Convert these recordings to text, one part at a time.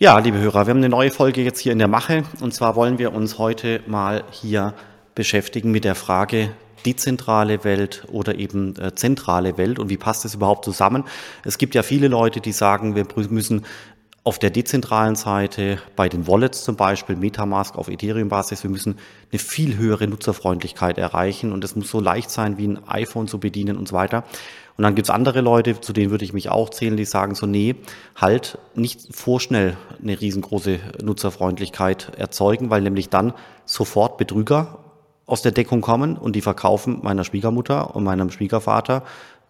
Ja, liebe Hörer, wir haben eine neue Folge jetzt hier in der Mache. Und zwar wollen wir uns heute mal hier beschäftigen mit der Frage dezentrale Welt oder eben äh, zentrale Welt und wie passt das überhaupt zusammen? Es gibt ja viele Leute, die sagen, wir müssen auf der dezentralen Seite, bei den Wallets zum Beispiel, Metamask auf Ethereum-Basis, wir müssen eine viel höhere Nutzerfreundlichkeit erreichen und es muss so leicht sein, wie ein iPhone zu bedienen und so weiter. Und dann gibt's andere Leute, zu denen würde ich mich auch zählen, die sagen so, nee, halt nicht vorschnell eine riesengroße Nutzerfreundlichkeit erzeugen, weil nämlich dann sofort Betrüger aus der Deckung kommen und die verkaufen meiner Schwiegermutter und meinem Schwiegervater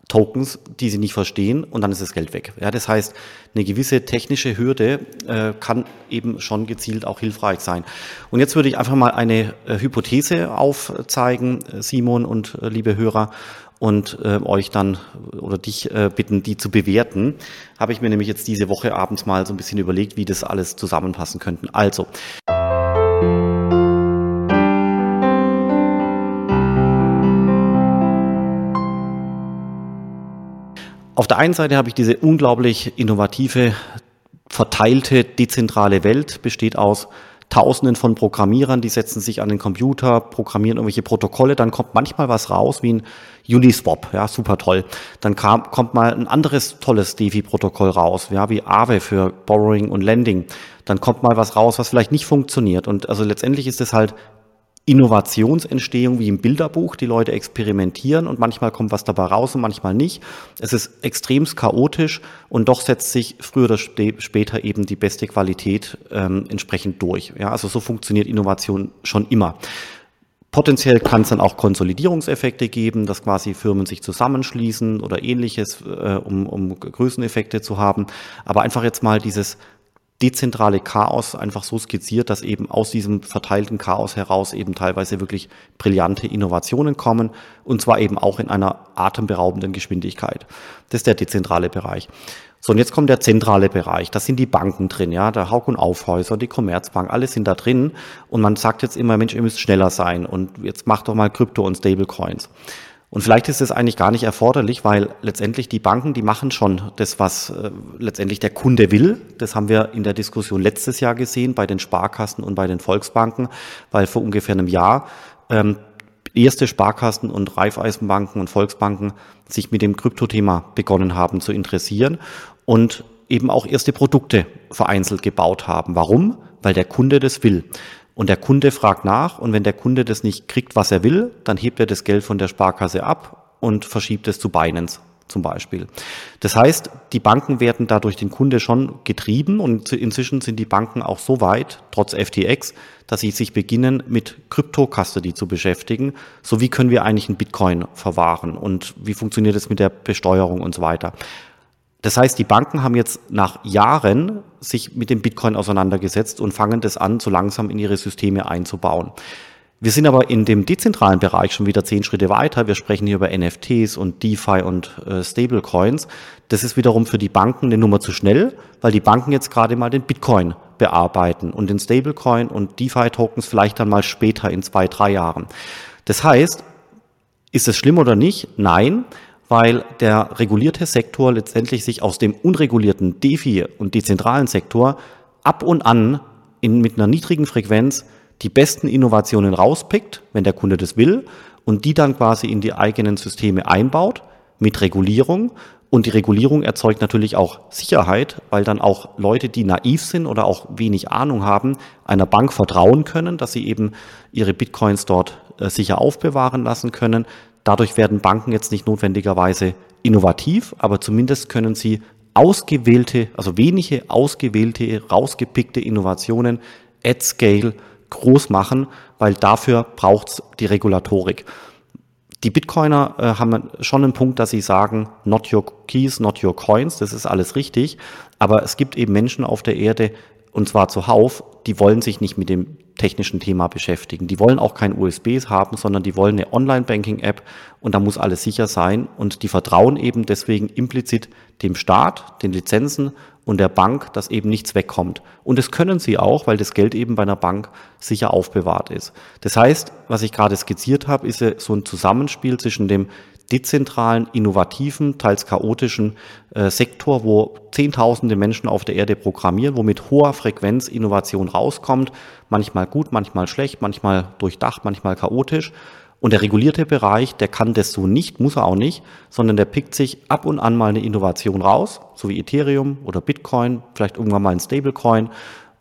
Tokens, die sie nicht verstehen und dann ist das Geld weg. Ja, das heißt, eine gewisse technische Hürde äh, kann eben schon gezielt auch hilfreich sein. Und jetzt würde ich einfach mal eine äh, Hypothese aufzeigen, äh, Simon und äh, liebe Hörer, und äh, euch dann oder dich äh, bitten, die zu bewerten. Habe ich mir nämlich jetzt diese Woche abends mal so ein bisschen überlegt, wie das alles zusammenpassen könnten. Also. Auf der einen Seite habe ich diese unglaublich innovative, verteilte, dezentrale Welt, besteht aus Tausenden von Programmierern, die setzen sich an den Computer, programmieren irgendwelche Protokolle, dann kommt manchmal was raus wie ein Uniswap, ja, super toll. Dann kam, kommt mal ein anderes tolles DeFi-Protokoll raus, ja, wie Aave für Borrowing und Lending. Dann kommt mal was raus, was vielleicht nicht funktioniert. Und also letztendlich ist es halt Innovationsentstehung wie im Bilderbuch. Die Leute experimentieren und manchmal kommt was dabei raus und manchmal nicht. Es ist extremst chaotisch und doch setzt sich früher oder später eben die beste Qualität ähm, entsprechend durch. Ja, also so funktioniert Innovation schon immer. Potenziell kann es dann auch Konsolidierungseffekte geben, dass quasi Firmen sich zusammenschließen oder ähnliches, äh, um, um Größeneffekte zu haben. Aber einfach jetzt mal dieses dezentrale Chaos einfach so skizziert, dass eben aus diesem verteilten Chaos heraus eben teilweise wirklich brillante Innovationen kommen und zwar eben auch in einer atemberaubenden Geschwindigkeit. Das ist der dezentrale Bereich. So, und jetzt kommt der zentrale Bereich. Da sind die Banken drin, ja, der Hauk und Aufhäuser, die Commerzbank, alle sind da drin. Und man sagt jetzt immer, Mensch, ihr müsst schneller sein und jetzt macht doch mal Krypto und Stablecoins. Und vielleicht ist es eigentlich gar nicht erforderlich, weil letztendlich die Banken, die machen schon das, was äh, letztendlich der Kunde will. Das haben wir in der Diskussion letztes Jahr gesehen bei den Sparkassen und bei den Volksbanken, weil vor ungefähr einem Jahr ähm, erste Sparkassen und Raiffeisenbanken und Volksbanken sich mit dem Kryptothema begonnen haben zu interessieren und eben auch erste Produkte vereinzelt gebaut haben. Warum? Weil der Kunde das will. Und der Kunde fragt nach und wenn der Kunde das nicht kriegt, was er will, dann hebt er das Geld von der Sparkasse ab und verschiebt es zu Binance zum Beispiel. Das heißt, die Banken werden dadurch den Kunde schon getrieben und inzwischen sind die Banken auch so weit, trotz FTX, dass sie sich beginnen, mit Crypto-Custody zu beschäftigen. So wie können wir eigentlich einen Bitcoin verwahren und wie funktioniert es mit der Besteuerung und so weiter. Das heißt, die Banken haben jetzt nach Jahren sich mit dem Bitcoin auseinandergesetzt und fangen das an, so langsam in ihre Systeme einzubauen. Wir sind aber in dem dezentralen Bereich schon wieder zehn Schritte weiter. Wir sprechen hier über NFTs und DeFi und äh, Stablecoins. Das ist wiederum für die Banken eine Nummer zu schnell, weil die Banken jetzt gerade mal den Bitcoin bearbeiten und den Stablecoin und DeFi-Tokens vielleicht dann mal später in zwei, drei Jahren. Das heißt, ist es schlimm oder nicht? Nein, weil der regulierte Sektor letztendlich sich aus dem unregulierten DeFi und dezentralen Sektor ab und an in, mit einer niedrigen Frequenz die besten Innovationen rauspickt, wenn der Kunde das will, und die dann quasi in die eigenen Systeme einbaut mit Regulierung. Und die Regulierung erzeugt natürlich auch Sicherheit, weil dann auch Leute, die naiv sind oder auch wenig Ahnung haben, einer Bank vertrauen können, dass sie eben ihre Bitcoins dort äh, sicher aufbewahren lassen können, Dadurch werden Banken jetzt nicht notwendigerweise innovativ, aber zumindest können sie ausgewählte, also wenige ausgewählte, rausgepickte Innovationen at scale groß machen, weil dafür braucht's die Regulatorik. Die Bitcoiner äh, haben schon einen Punkt, dass sie sagen, not your keys, not your coins, das ist alles richtig. Aber es gibt eben Menschen auf der Erde, und zwar zuhauf, die wollen sich nicht mit dem technischen Thema beschäftigen. Die wollen auch kein USBs haben, sondern die wollen eine Online-Banking-App und da muss alles sicher sein und die vertrauen eben deswegen implizit dem Staat, den Lizenzen und der Bank, dass eben nichts wegkommt. Und das können sie auch, weil das Geld eben bei einer Bank sicher aufbewahrt ist. Das heißt, was ich gerade skizziert habe, ist so ein Zusammenspiel zwischen dem dezentralen, innovativen, teils chaotischen äh, Sektor, wo Zehntausende Menschen auf der Erde programmieren, wo mit hoher Frequenz Innovation rauskommt, manchmal gut, manchmal schlecht, manchmal durchdacht, manchmal chaotisch. Und der regulierte Bereich, der kann das so nicht, muss er auch nicht, sondern der pickt sich ab und an mal eine Innovation raus, so wie Ethereum oder Bitcoin, vielleicht irgendwann mal ein Stablecoin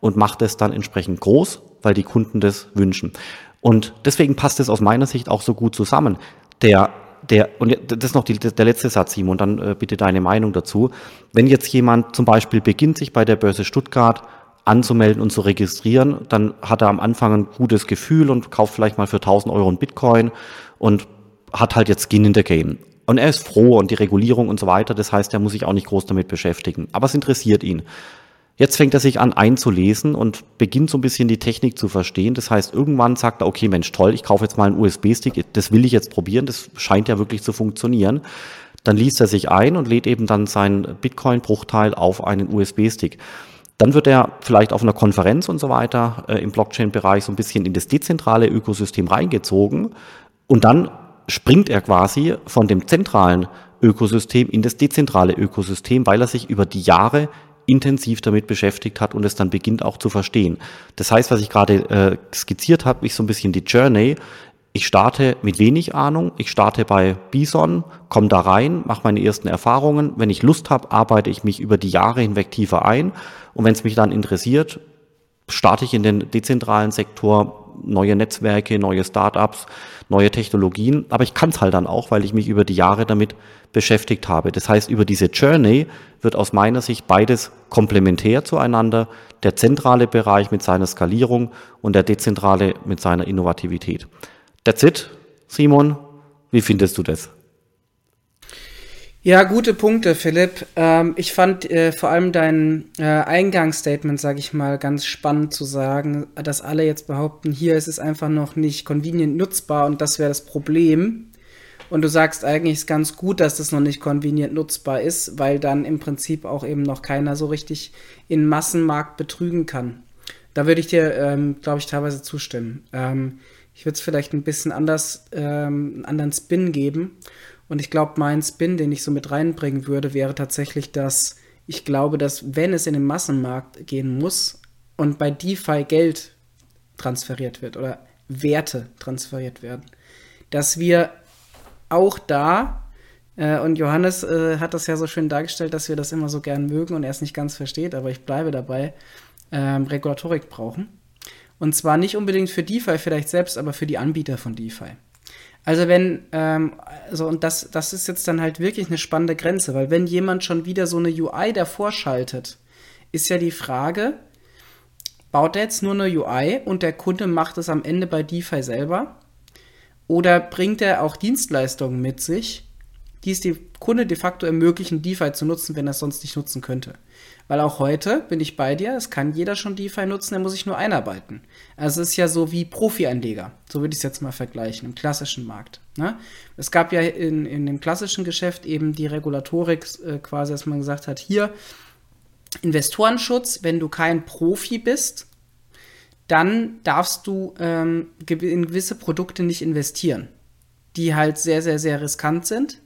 und macht es dann entsprechend groß, weil die Kunden das wünschen. Und deswegen passt es aus meiner Sicht auch so gut zusammen. Der der, und das ist noch die, der letzte Satz, Simon, dann äh, bitte deine Meinung dazu. Wenn jetzt jemand zum Beispiel beginnt, sich bei der Börse Stuttgart anzumelden und zu registrieren, dann hat er am Anfang ein gutes Gefühl und kauft vielleicht mal für 1000 Euro ein Bitcoin und hat halt jetzt Skin in the Game. Und er ist froh und die Regulierung und so weiter, das heißt, er muss sich auch nicht groß damit beschäftigen. Aber es interessiert ihn. Jetzt fängt er sich an einzulesen und beginnt so ein bisschen die Technik zu verstehen. Das heißt, irgendwann sagt er, okay, Mensch, toll, ich kaufe jetzt mal einen USB-Stick, das will ich jetzt probieren, das scheint ja wirklich zu funktionieren. Dann liest er sich ein und lädt eben dann seinen Bitcoin-Bruchteil auf einen USB-Stick. Dann wird er vielleicht auf einer Konferenz und so weiter äh, im Blockchain-Bereich so ein bisschen in das dezentrale Ökosystem reingezogen und dann springt er quasi von dem zentralen Ökosystem in das dezentrale Ökosystem, weil er sich über die Jahre intensiv damit beschäftigt hat und es dann beginnt auch zu verstehen. Das heißt, was ich gerade äh, skizziert habe, ist so ein bisschen die Journey. Ich starte mit wenig Ahnung, ich starte bei Bison, komme da rein, mache meine ersten Erfahrungen. Wenn ich Lust habe, arbeite ich mich über die Jahre hinweg tiefer ein. Und wenn es mich dann interessiert, starte ich in den dezentralen Sektor, neue Netzwerke, neue Startups, neue Technologien. Aber ich kann es halt dann auch, weil ich mich über die Jahre damit beschäftigt habe. Das heißt, über diese Journey wird aus meiner Sicht beides komplementär zueinander. Der zentrale Bereich mit seiner Skalierung und der dezentrale mit seiner Innovativität. That's it, Simon. Wie findest du das? Ja, gute Punkte, Philipp. Ähm, ich fand äh, vor allem dein äh, Eingangsstatement, sage ich mal, ganz spannend zu sagen, dass alle jetzt behaupten, hier ist es einfach noch nicht convenient nutzbar und das wäre das Problem. Und du sagst eigentlich ist ganz gut, dass das noch nicht convenient nutzbar ist, weil dann im Prinzip auch eben noch keiner so richtig in Massenmarkt betrügen kann. Da würde ich dir, ähm, glaube ich, teilweise zustimmen. Ähm, ich würde es vielleicht ein bisschen anders, ähm, einen anderen Spin geben. Und ich glaube, mein Spin, den ich so mit reinbringen würde, wäre tatsächlich, dass ich glaube, dass wenn es in den Massenmarkt gehen muss und bei DeFi Geld transferiert wird oder Werte transferiert werden, dass wir auch da, äh, und Johannes äh, hat das ja so schön dargestellt, dass wir das immer so gern mögen und er es nicht ganz versteht, aber ich bleibe dabei, ähm, Regulatorik brauchen. Und zwar nicht unbedingt für DeFi vielleicht selbst, aber für die Anbieter von DeFi. Also wenn, ähm, also und das, das ist jetzt dann halt wirklich eine spannende Grenze, weil wenn jemand schon wieder so eine UI davor schaltet, ist ja die Frage, baut er jetzt nur eine UI und der Kunde macht es am Ende bei DeFi selber? Oder bringt er auch Dienstleistungen mit sich, die es dem Kunde de facto ermöglichen, DeFi zu nutzen, wenn er es sonst nicht nutzen könnte? Weil auch heute bin ich bei dir, es kann jeder schon DeFi nutzen, er muss sich nur einarbeiten. Also es ist ja so wie Profi-Einleger, so würde ich es jetzt mal vergleichen, im klassischen Markt. Ne? Es gab ja in, in dem klassischen Geschäft eben die Regulatorik äh, quasi, dass man gesagt hat, hier Investorenschutz, wenn du kein Profi bist, dann darfst du ähm, in gewisse Produkte nicht investieren, die halt sehr, sehr, sehr riskant sind.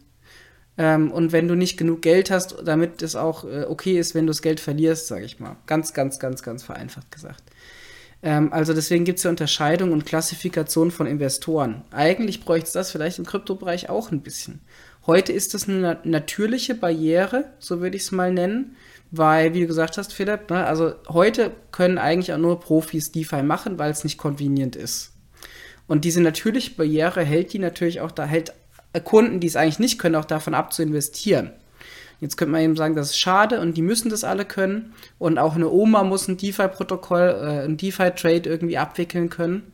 Ähm, und wenn du nicht genug Geld hast, damit es auch äh, okay ist, wenn du das Geld verlierst, sage ich mal. Ganz, ganz, ganz, ganz vereinfacht gesagt. Ähm, also deswegen gibt es ja Unterscheidung und Klassifikation von Investoren. Eigentlich bräuchte es das vielleicht im Kryptobereich auch ein bisschen. Heute ist das eine natürliche Barriere, so würde ich es mal nennen, weil, wie du gesagt hast, Philipp, ne, also heute können eigentlich auch nur Profis DeFi machen, weil es nicht convenient ist. Und diese natürliche Barriere hält die natürlich auch da, hält Kunden, die es eigentlich nicht können, auch davon ab zu investieren. Jetzt könnte man eben sagen, das ist schade und die müssen das alle können. Und auch eine Oma muss ein DeFi-Protokoll, äh, ein DeFi-Trade irgendwie abwickeln können.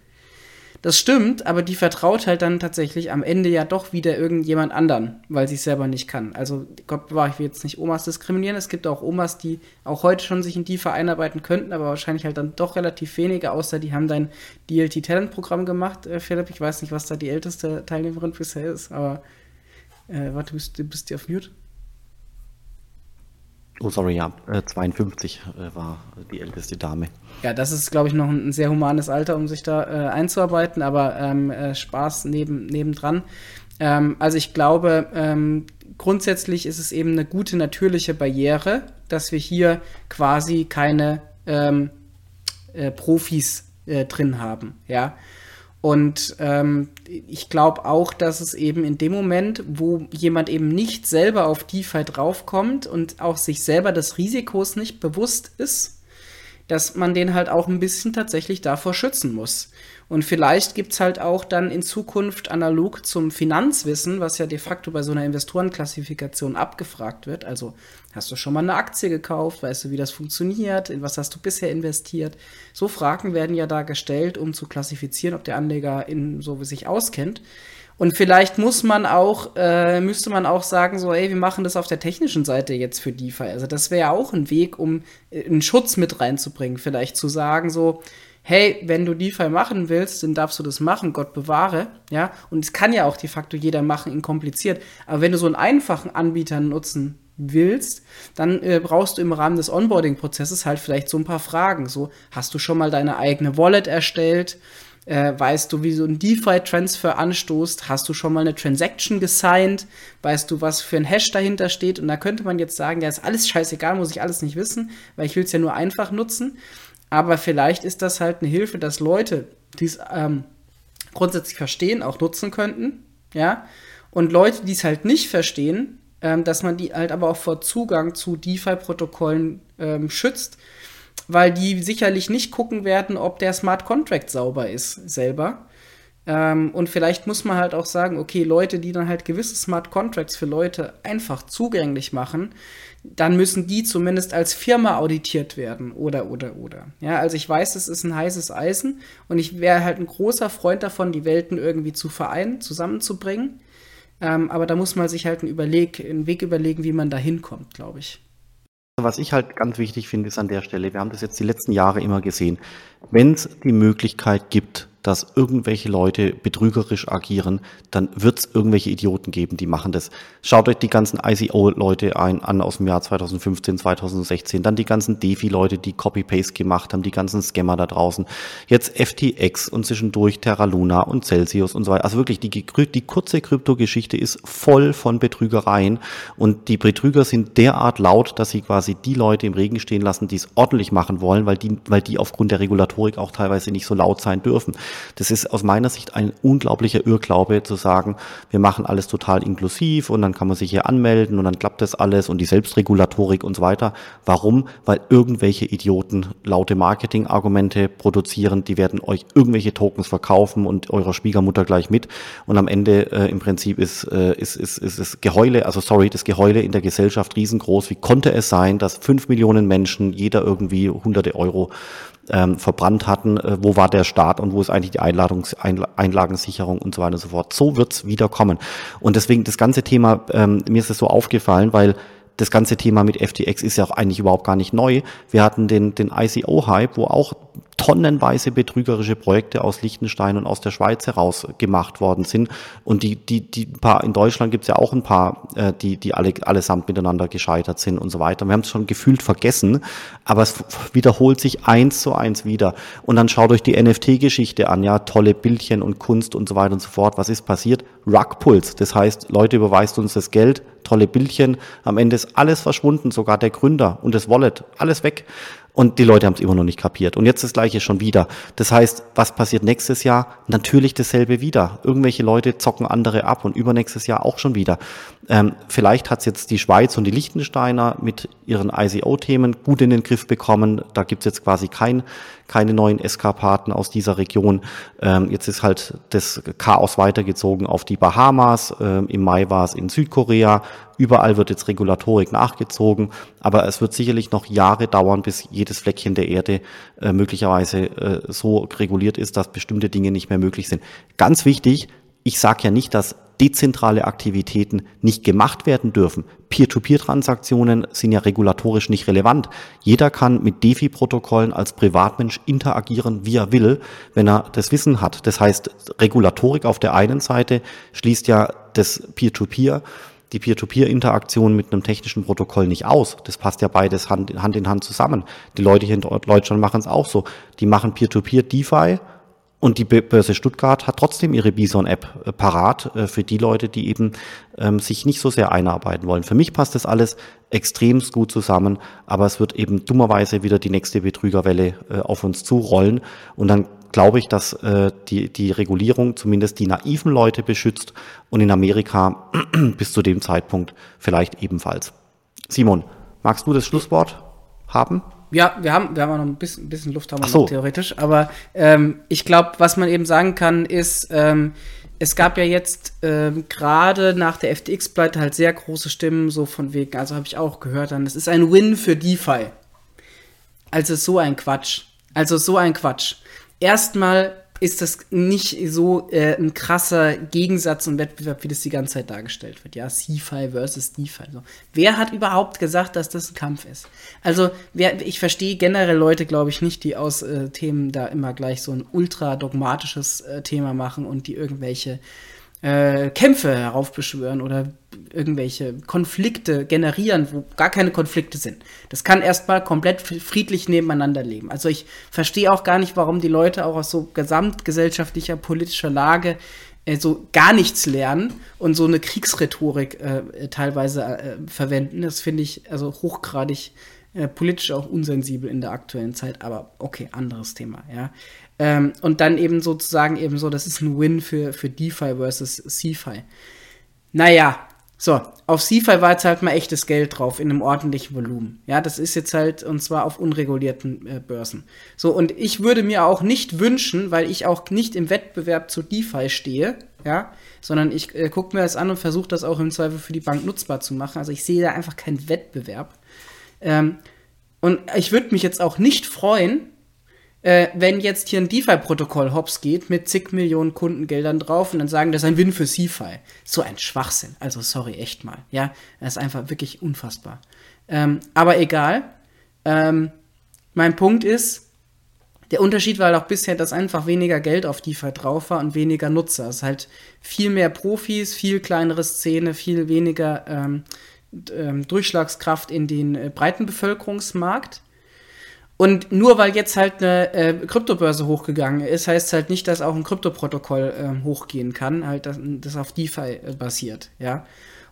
Das stimmt, aber die vertraut halt dann tatsächlich am Ende ja doch wieder irgendjemand anderen, weil sie es selber nicht kann. Also Gott bewahre, ich will jetzt nicht Omas diskriminieren. Es gibt auch Omas, die auch heute schon sich in DeFi einarbeiten könnten, aber wahrscheinlich halt dann doch relativ wenige, außer die haben dein DLT-Talent-Programm gemacht, äh, Philipp. Ich weiß nicht, was da die älteste Teilnehmerin bisher ist, aber äh, warte, bist, bist du auf Mute? Oh, sorry, ja, 52 äh, äh, war die älteste Dame. Ja, das ist, glaube ich, noch ein sehr humanes Alter, um sich da äh, einzuarbeiten, aber ähm, äh, Spaß neben, nebendran. Ähm, also ich glaube, ähm, grundsätzlich ist es eben eine gute natürliche Barriere, dass wir hier quasi keine ähm, äh, Profis äh, drin haben, ja. Und ähm, ich glaube auch, dass es eben in dem Moment, wo jemand eben nicht selber auf DeFi draufkommt und auch sich selber des Risikos nicht bewusst ist, dass man den halt auch ein bisschen tatsächlich davor schützen muss. Und vielleicht gibt's halt auch dann in Zukunft analog zum Finanzwissen, was ja de facto bei so einer Investorenklassifikation abgefragt wird. Also hast du schon mal eine Aktie gekauft? Weißt du, wie das funktioniert? In was hast du bisher investiert? So Fragen werden ja da gestellt, um zu klassifizieren, ob der Anleger in so wie sich auskennt. Und vielleicht muss man auch, äh, müsste man auch sagen, so, ey, wir machen das auf der technischen Seite jetzt für DeFi. Also das wäre auch ein Weg, um äh, einen Schutz mit reinzubringen. Vielleicht zu sagen, so, hey, wenn du DeFi machen willst, dann darfst du das machen, Gott bewahre, ja. Und es kann ja auch de facto jeder machen, in kompliziert. Aber wenn du so einen einfachen Anbieter nutzen willst, dann äh, brauchst du im Rahmen des Onboarding-Prozesses halt vielleicht so ein paar Fragen. So, hast du schon mal deine eigene Wallet erstellt? Äh, weißt du, wie so ein DeFi-Transfer anstoßt? Hast du schon mal eine Transaction gesigned? Weißt du, was für ein Hash dahinter steht? Und da könnte man jetzt sagen, ja, ist alles scheißegal, muss ich alles nicht wissen, weil ich will es ja nur einfach nutzen. Aber vielleicht ist das halt eine Hilfe, dass Leute, die es ähm, grundsätzlich verstehen, auch nutzen könnten. Ja. Und Leute, die es halt nicht verstehen, ähm, dass man die halt aber auch vor Zugang zu DeFi-Protokollen ähm, schützt, weil die sicherlich nicht gucken werden, ob der Smart Contract sauber ist selber. Ähm, und vielleicht muss man halt auch sagen, okay, Leute, die dann halt gewisse Smart Contracts für Leute einfach zugänglich machen, dann müssen die zumindest als Firma auditiert werden oder oder oder. Ja, also ich weiß, es ist ein heißes Eisen und ich wäre halt ein großer Freund davon, die Welten irgendwie zu vereinen, zusammenzubringen. Ähm, aber da muss man sich halt einen, Überleg, einen Weg überlegen, wie man da hinkommt, glaube ich. Was ich halt ganz wichtig finde, ist an der Stelle, wir haben das jetzt die letzten Jahre immer gesehen, wenn es die Möglichkeit gibt, dass irgendwelche Leute betrügerisch agieren, dann wird es irgendwelche Idioten geben, die machen das. Schaut euch die ganzen ICO-Leute ein, an aus dem Jahr 2015, 2016, dann die ganzen DeFi-Leute, die Copy-Paste gemacht haben, die ganzen Scammer da draußen. Jetzt FTX und zwischendurch Terra Luna und Celsius und so weiter. Also wirklich, die, die kurze Kryptogeschichte ist voll von Betrügereien und die Betrüger sind derart laut, dass sie quasi die Leute im Regen stehen lassen, die es ordentlich machen wollen, weil die, weil die aufgrund der Regulatorik auch teilweise nicht so laut sein dürfen. Das ist aus meiner Sicht ein unglaublicher Irrglaube zu sagen, wir machen alles total inklusiv und dann kann man sich hier anmelden und dann klappt das alles und die Selbstregulatorik und so weiter. Warum? Weil irgendwelche Idioten laute Marketingargumente produzieren, die werden euch irgendwelche Tokens verkaufen und eurer Schwiegermutter gleich mit und am Ende äh, im Prinzip ist, äh, ist, ist, ist, ist Geheule, also sorry, das Geheule in der Gesellschaft riesengroß. Wie konnte es sein, dass fünf Millionen Menschen jeder irgendwie hunderte Euro ähm, verbrannt hatten, äh, wo war der Staat und wo ist eigentlich die Einladungs Einlagensicherung und so weiter und so fort. So wird's wieder kommen. Und deswegen das ganze Thema, ähm, mir ist es so aufgefallen, weil das ganze Thema mit FTX ist ja auch eigentlich überhaupt gar nicht neu. Wir hatten den, den ICO-Hype, wo auch tonnenweise betrügerische Projekte aus Liechtenstein und aus der Schweiz heraus gemacht worden sind. Und die, die, die paar, in Deutschland gibt es ja auch ein paar, äh, die, die alle, allesamt miteinander gescheitert sind und so weiter. Wir haben es schon gefühlt vergessen, aber es wiederholt sich eins zu eins wieder. Und dann schaut euch die NFT-Geschichte an, ja, tolle Bildchen und Kunst und so weiter und so fort. Was ist passiert? Rugpuls. Das heißt, Leute überweist uns das Geld, tolle Bildchen. Am Ende ist alles verschwunden, sogar der Gründer und das Wallet, alles weg. Und die Leute haben es immer noch nicht kapiert. Und jetzt das gleiche schon wieder. Das heißt, was passiert nächstes Jahr? Natürlich dasselbe wieder. Irgendwelche Leute zocken andere ab und übernächstes Jahr auch schon wieder. Ähm, vielleicht hat es jetzt die Schweiz und die Liechtensteiner mit ihren ICO-Themen gut in den Griff bekommen. Da gibt es jetzt quasi kein, keine neuen Eskapaden aus dieser Region. Ähm, jetzt ist halt das Chaos weitergezogen auf die Bahamas. Ähm, Im Mai war es in Südkorea. Überall wird jetzt Regulatorik nachgezogen, aber es wird sicherlich noch Jahre dauern, bis jedes Fleckchen der Erde äh, möglicherweise äh, so reguliert ist, dass bestimmte Dinge nicht mehr möglich sind. Ganz wichtig, ich sage ja nicht, dass dezentrale Aktivitäten nicht gemacht werden dürfen. Peer-to-Peer-Transaktionen sind ja regulatorisch nicht relevant. Jeder kann mit DeFi-Protokollen als Privatmensch interagieren, wie er will, wenn er das Wissen hat. Das heißt, Regulatorik auf der einen Seite schließt ja das Peer-to-Peer die Peer-to-Peer-Interaktion mit einem technischen Protokoll nicht aus. Das passt ja beides Hand, in Hand zusammen. Die Leute hier in Deutschland machen es auch so. Die machen Peer-to-Peer DeFi Und die Börse Stuttgart hat trotzdem ihre Bison-App äh, parat äh, für die Leute, die eben ähm, sich nicht so sehr einarbeiten wollen. Für mich passt das alles extrem gut zusammen, aber es wird eben dummerweise wieder die nächste Betrügerwelle äh, auf uns zurollen. Und dann glaube ich, dass die, die Regulierung zumindest die naiven Leute beschützt und in Amerika bis zu dem Zeitpunkt vielleicht ebenfalls. Simon, magst du das Schlusswort haben? Ja, wir haben, wir haben auch noch ein bisschen, ein bisschen Luft haben wir so. noch theoretisch, aber ähm, ich glaube, was man eben sagen kann, ist, ähm, es gab ja jetzt ähm, gerade nach der FTX-Pleite halt sehr große Stimmen, so von wegen, also habe ich auch gehört, dann, das ist ein Win für DeFi. Also so ein Quatsch. Also so ein Quatsch. Erstmal ist das nicht so äh, ein krasser Gegensatz und Wettbewerb, wie das die ganze Zeit dargestellt wird. Ja, CFI versus DeFi. So. Wer hat überhaupt gesagt, dass das ein Kampf ist? Also, wer, ich verstehe generell Leute, glaube ich, nicht, die aus äh, Themen da immer gleich so ein ultra dogmatisches äh, Thema machen und die irgendwelche äh, Kämpfe heraufbeschwören oder irgendwelche Konflikte generieren, wo gar keine Konflikte sind. Das kann erstmal komplett friedlich nebeneinander leben. Also ich verstehe auch gar nicht, warum die Leute auch aus so gesamtgesellschaftlicher politischer Lage äh, so gar nichts lernen und so eine Kriegsrhetorik äh, teilweise äh, verwenden. Das finde ich also hochgradig äh, politisch auch unsensibel in der aktuellen Zeit, aber okay, anderes Thema, ja. Ähm, und dann eben sozusagen eben so, das ist ein Win für, für DeFi versus CFI. Naja, so, auf CFI war jetzt halt mal echtes Geld drauf in einem ordentlichen Volumen. Ja, das ist jetzt halt, und zwar auf unregulierten äh, Börsen. So, und ich würde mir auch nicht wünschen, weil ich auch nicht im Wettbewerb zu DeFi stehe, ja, sondern ich äh, gucke mir das an und versuche das auch im Zweifel für die Bank nutzbar zu machen. Also ich sehe da einfach keinen Wettbewerb. Ähm, und ich würde mich jetzt auch nicht freuen, äh, wenn jetzt hier ein DeFi-Protokoll hops geht mit zig Millionen Kundengeldern drauf und dann sagen, das ist ein Win für CeFi. So ein Schwachsinn. Also sorry, echt mal. Ja, das ist einfach wirklich unfassbar. Ähm, aber egal. Ähm, mein Punkt ist, der Unterschied war halt auch bisher, dass einfach weniger Geld auf DeFi drauf war und weniger Nutzer. Es ist halt viel mehr Profis, viel kleinere Szene, viel weniger ähm, ähm, Durchschlagskraft in den äh, breiten Bevölkerungsmarkt. Und nur weil jetzt halt eine äh, Kryptobörse hochgegangen ist, heißt halt nicht, dass auch ein Kryptoprotokoll äh, hochgehen kann, halt das, das auf DeFi äh, basiert, ja.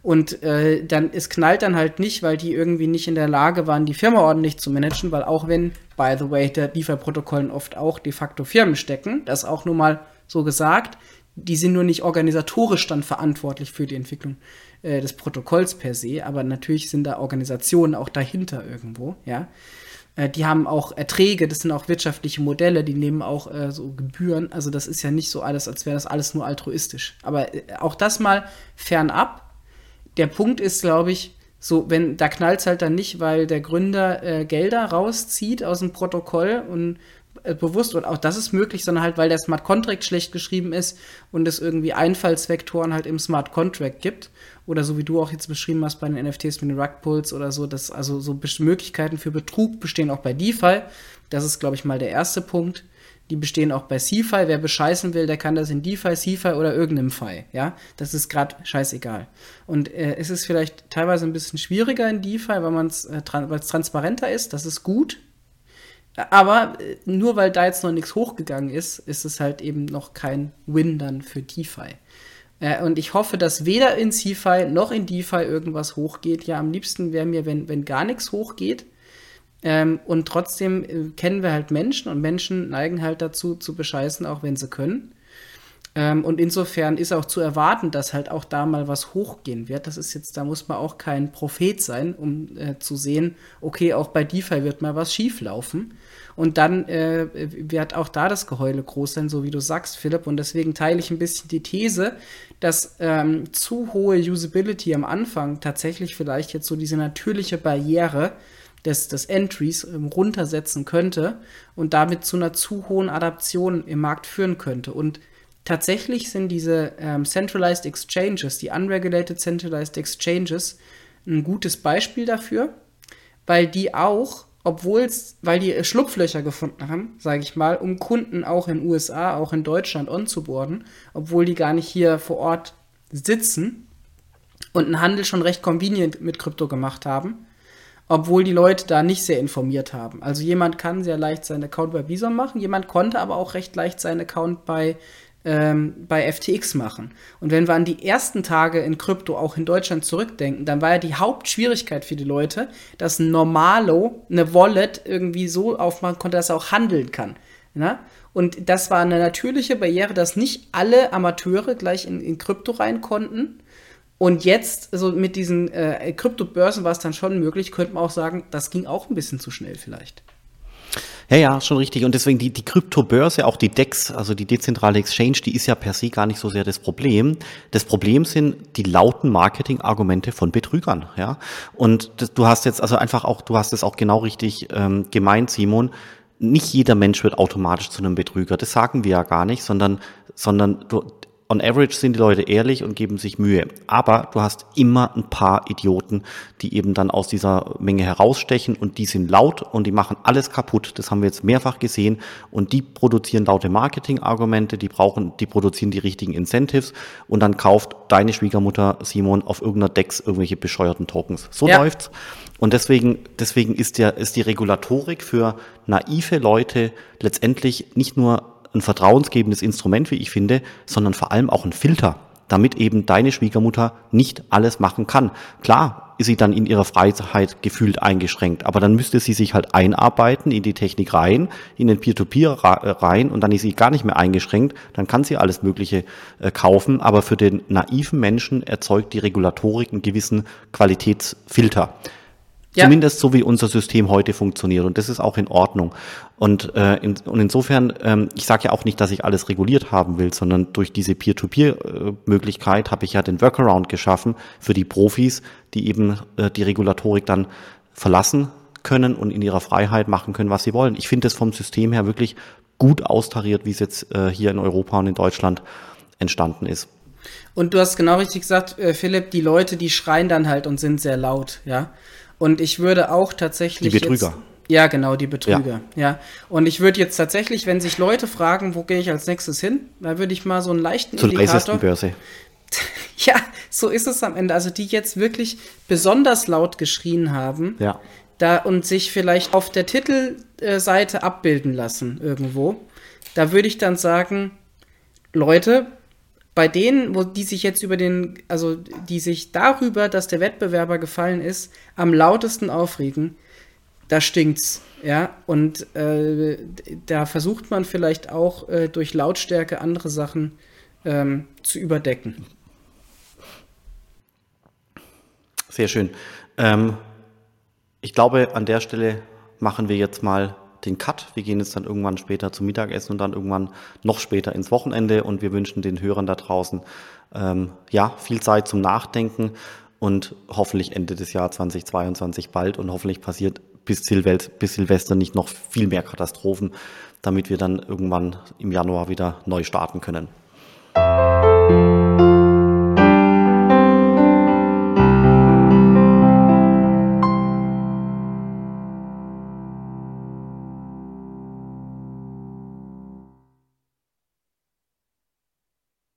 Und äh, dann, es knallt dann halt nicht, weil die irgendwie nicht in der Lage waren, die Firma ordentlich zu managen, weil auch wenn, by the way, der DeFi-Protokollen oft auch de facto Firmen stecken, das auch nur mal so gesagt, die sind nur nicht organisatorisch dann verantwortlich für die Entwicklung äh, des Protokolls per se, aber natürlich sind da Organisationen auch dahinter irgendwo, ja. Äh, die haben auch Erträge, das sind auch wirtschaftliche Modelle, die nehmen auch äh, so Gebühren. Also das ist ja nicht so alles, als wäre das alles nur altruistisch. Aber äh, auch das mal fernab. Der Punkt ist, glaube ich, so, wenn da knallt es halt dann nicht, weil der Gründer äh, Gelder rauszieht aus dem Protokoll und bewusst und auch das ist möglich, sondern halt, weil der Smart Contract schlecht geschrieben ist und es irgendwie Einfallsvektoren halt im Smart Contract gibt. Oder so wie du auch jetzt beschrieben hast bei den NFTs mit den Rugpulls oder so, dass also so Möglichkeiten für Betrug bestehen auch bei DeFi. Das ist, glaube ich, mal der erste Punkt. Die bestehen auch bei CFI. Wer bescheißen will, der kann das in DeFi, CFI oder irgendeinem Fi. Ja, das ist gerade scheißegal. Und äh, es ist vielleicht teilweise ein bisschen schwieriger in DeFi, weil es äh, tra transparenter ist. Das ist gut. Aber äh, nur weil da jetzt noch nichts hochgegangen ist, ist es halt eben noch kein Win dann für DeFi. Äh, und ich hoffe, dass weder in CFI noch in DeFi irgendwas hochgeht. Ja, am liebsten wäre mir, wenn, wenn gar nichts hochgeht. Ähm, und trotzdem äh, kennen wir halt Menschen und Menschen neigen halt dazu zu bescheißen, auch wenn sie können. Ähm, und insofern ist auch zu erwarten, dass halt auch da mal was hochgehen wird. Das ist jetzt, da muss man auch kein Prophet sein, um äh, zu sehen, okay, auch bei DeFi wird mal was schieflaufen. Und dann äh, wird auch da das Geheule groß sein, so wie du sagst, Philipp. Und deswegen teile ich ein bisschen die These, dass ähm, zu hohe Usability am Anfang tatsächlich vielleicht jetzt so diese natürliche Barriere des, des Entries ähm, runtersetzen könnte und damit zu einer zu hohen Adaption im Markt führen könnte. Und tatsächlich sind diese ähm, Centralized Exchanges, die Unregulated Centralized Exchanges, ein gutes Beispiel dafür, weil die auch obwohl es, weil die Schlupflöcher gefunden haben, sage ich mal, um Kunden auch in USA, auch in Deutschland onzuboarden, obwohl die gar nicht hier vor Ort sitzen und einen Handel schon recht convenient mit Krypto gemacht haben. obwohl die Leute da nicht sehr informiert haben. Also jemand kann sehr leicht seinen Account bei Bison machen, jemand konnte aber auch recht leicht seinen Account bei ähm, bei FTX machen. Und wenn wir an die ersten Tage in Krypto auch in Deutschland zurückdenken, dann war ja die Hauptschwierigkeit für die Leute, dass ein Normalo eine Wallet irgendwie so aufmachen konnte, dass er auch handeln kann. Na? Und das war eine natürliche Barriere, dass nicht alle Amateure gleich in, in Krypto rein konnten. Und jetzt, so also mit diesen äh, Kryptobörsen war es dann schon möglich, könnte man auch sagen, das ging auch ein bisschen zu schnell vielleicht. Ja, ja, schon richtig. Und deswegen die, die Kryptobörse, auch die DEX, also die dezentrale Exchange, die ist ja per se gar nicht so sehr das Problem. Das Problem sind die lauten Marketingargumente von Betrügern, ja. Und das, du hast jetzt also einfach auch, du hast es auch genau richtig ähm, gemeint, Simon. Nicht jeder Mensch wird automatisch zu einem Betrüger. Das sagen wir ja gar nicht, sondern, sondern du, on average sind die Leute ehrlich und geben sich Mühe. Aber du hast immer ein paar Idioten, die eben dann aus dieser Menge herausstechen und die sind laut und die machen alles kaputt. Das haben wir jetzt mehrfach gesehen und die produzieren laute Marketingargumente, die brauchen, die produzieren die richtigen Incentives und dann kauft deine Schwiegermutter Simon auf irgendeiner Dex irgendwelche bescheuerten Tokens. So ja. läuft's. Und deswegen, deswegen ist der, ist die Regulatorik für naive Leute letztendlich nicht nur ein vertrauensgebendes Instrument, wie ich finde, sondern vor allem auch ein Filter, damit eben deine Schwiegermutter nicht alles machen kann. Klar ist sie dann in ihrer Freiheit gefühlt eingeschränkt, aber dann müsste sie sich halt einarbeiten in die Technik rein, in den Peer-to-Peer -Peer rein und dann ist sie gar nicht mehr eingeschränkt, dann kann sie alles Mögliche äh, kaufen, aber für den naiven Menschen erzeugt die Regulatorik einen gewissen Qualitätsfilter. Ja. Zumindest so wie unser System heute funktioniert. Und das ist auch in Ordnung. Und, äh, in, und insofern, ähm, ich sage ja auch nicht, dass ich alles reguliert haben will, sondern durch diese Peer-to-Peer-Möglichkeit habe ich ja den Workaround geschaffen für die Profis, die eben äh, die Regulatorik dann verlassen können und in ihrer Freiheit machen können, was sie wollen. Ich finde es vom System her wirklich gut austariert, wie es jetzt äh, hier in Europa und in Deutschland entstanden ist. Und du hast genau richtig gesagt, äh, Philipp, die Leute, die schreien dann halt und sind sehr laut, ja. Und ich würde auch tatsächlich. Die Betrüger. Jetzt, ja, genau, die Betrüger. Ja. ja. Und ich würde jetzt tatsächlich, wenn sich Leute fragen, wo gehe ich als nächstes hin, da würde ich mal so einen leichten Zur Indikator. Börse. ja, so ist es am Ende. Also die jetzt wirklich besonders laut geschrien haben. Ja. Da und sich vielleicht auf der Titelseite abbilden lassen irgendwo. Da würde ich dann sagen, Leute, bei denen, wo die sich jetzt über den, also die sich darüber, dass der Wettbewerber gefallen ist, am lautesten aufregen, da stinkt's, ja. Und äh, da versucht man vielleicht auch äh, durch Lautstärke andere Sachen ähm, zu überdecken. Sehr schön. Ähm, ich glaube, an der Stelle machen wir jetzt mal den Cut. Wir gehen jetzt dann irgendwann später zum Mittagessen und dann irgendwann noch später ins Wochenende und wir wünschen den Hörern da draußen ähm, ja viel Zeit zum Nachdenken und hoffentlich Ende des Jahres 2022 bald und hoffentlich passiert bis, Silvel bis Silvester nicht noch viel mehr Katastrophen, damit wir dann irgendwann im Januar wieder neu starten können.